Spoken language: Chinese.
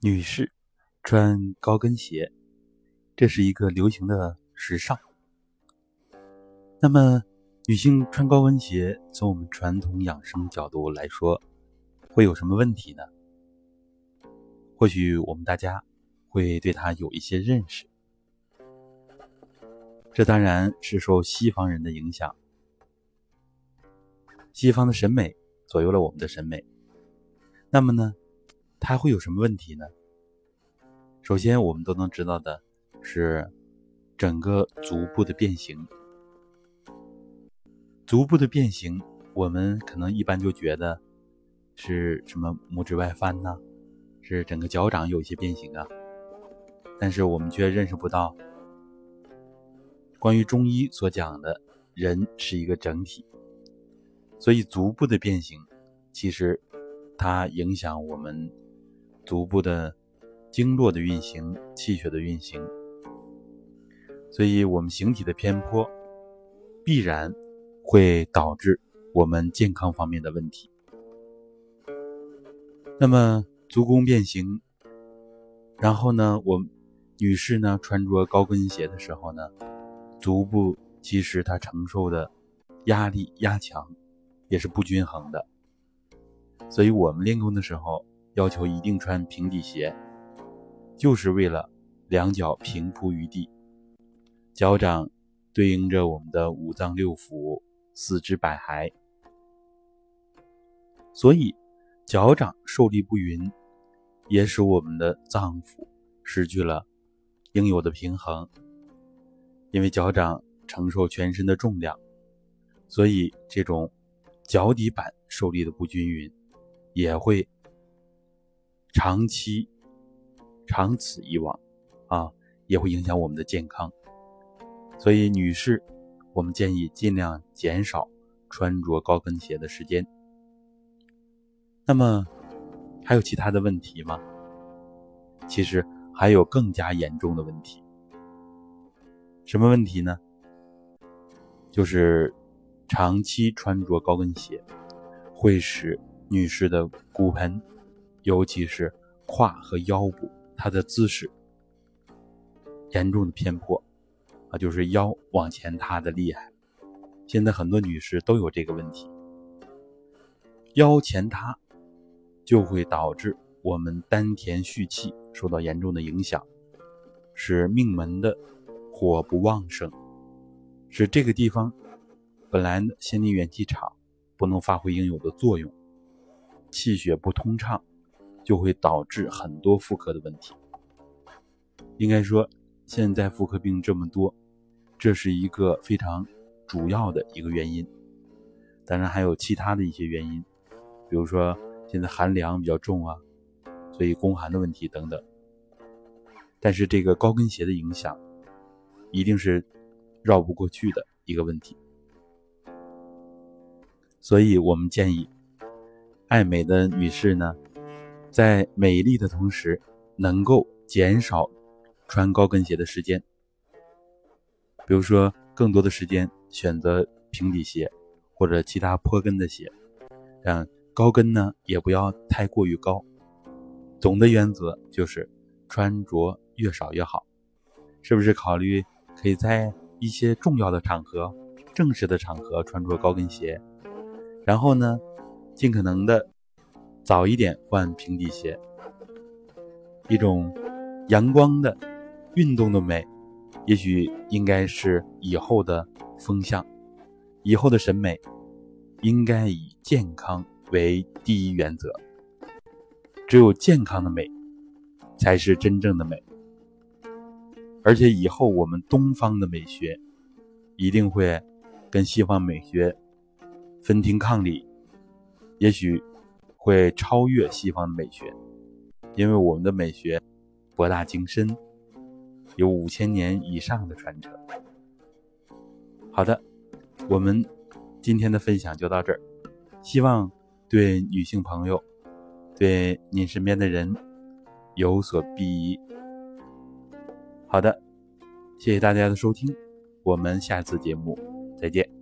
女士穿高跟鞋，这是一个流行的时尚。那么，女性穿高跟鞋，从我们传统养生角度来说，会有什么问题呢？或许我们大家会对它有一些认识。这当然是受西方人的影响，西方的审美左右了我们的审美。那么呢？它会有什么问题呢？首先，我们都能知道的是，整个足部的变形。足部的变形，我们可能一般就觉得是什么拇指外翻呢？是整个脚掌有一些变形啊。但是我们却认识不到，关于中医所讲的，人是一个整体，所以足部的变形，其实它影响我们。足部的经络的运行、气血的运行，所以我们形体的偏颇必然会导致我们健康方面的问题。那么足弓变形，然后呢，我女士呢穿着高跟鞋的时候呢，足部其实它承受的压力压强也是不均衡的，所以我们练功的时候。要求一定穿平底鞋，就是为了两脚平铺于地，脚掌对应着我们的五脏六腑、四肢百骸，所以脚掌受力不匀，也使我们的脏腑失去了应有的平衡。因为脚掌承受全身的重量，所以这种脚底板受力的不均匀，也会。长期长此以往，啊，也会影响我们的健康。所以，女士，我们建议尽量减少穿着高跟鞋的时间。那么，还有其他的问题吗？其实还有更加严重的问题。什么问题呢？就是长期穿着高跟鞋，会使女士的骨盆。尤其是胯和腰部，它的姿势严重的偏颇，啊，就是腰往前塌的厉害。现在很多女士都有这个问题，腰前塌就会导致我们丹田蓄气受到严重的影响，使命门的火不旺盛，使这个地方本来的先天元气场不能发挥应有的作用，气血不通畅。就会导致很多妇科的问题。应该说，现在妇科病这么多，这是一个非常主要的一个原因。当然还有其他的一些原因，比如说现在寒凉比较重啊，所以宫寒的问题等等。但是这个高跟鞋的影响，一定是绕不过去的一个问题。所以我们建议，爱美的女士呢。在美丽的同时，能够减少穿高跟鞋的时间。比如说，更多的时间选择平底鞋或者其他坡跟的鞋。嗯，高跟呢也不要太过于高。总的原则就是穿着越少越好。是不是考虑可以在一些重要的场合、正式的场合穿着高跟鞋？然后呢，尽可能的。早一点换平底鞋，一种阳光的运动的美，也许应该是以后的风向，以后的审美应该以健康为第一原则。只有健康的美，才是真正的美。而且以后我们东方的美学，一定会跟西方美学分庭抗礼，也许。会超越西方的美学，因为我们的美学博大精深，有五千年以上的传承。好的，我们今天的分享就到这儿，希望对女性朋友、对您身边的人有所裨益。好的，谢谢大家的收听，我们下次节目再见。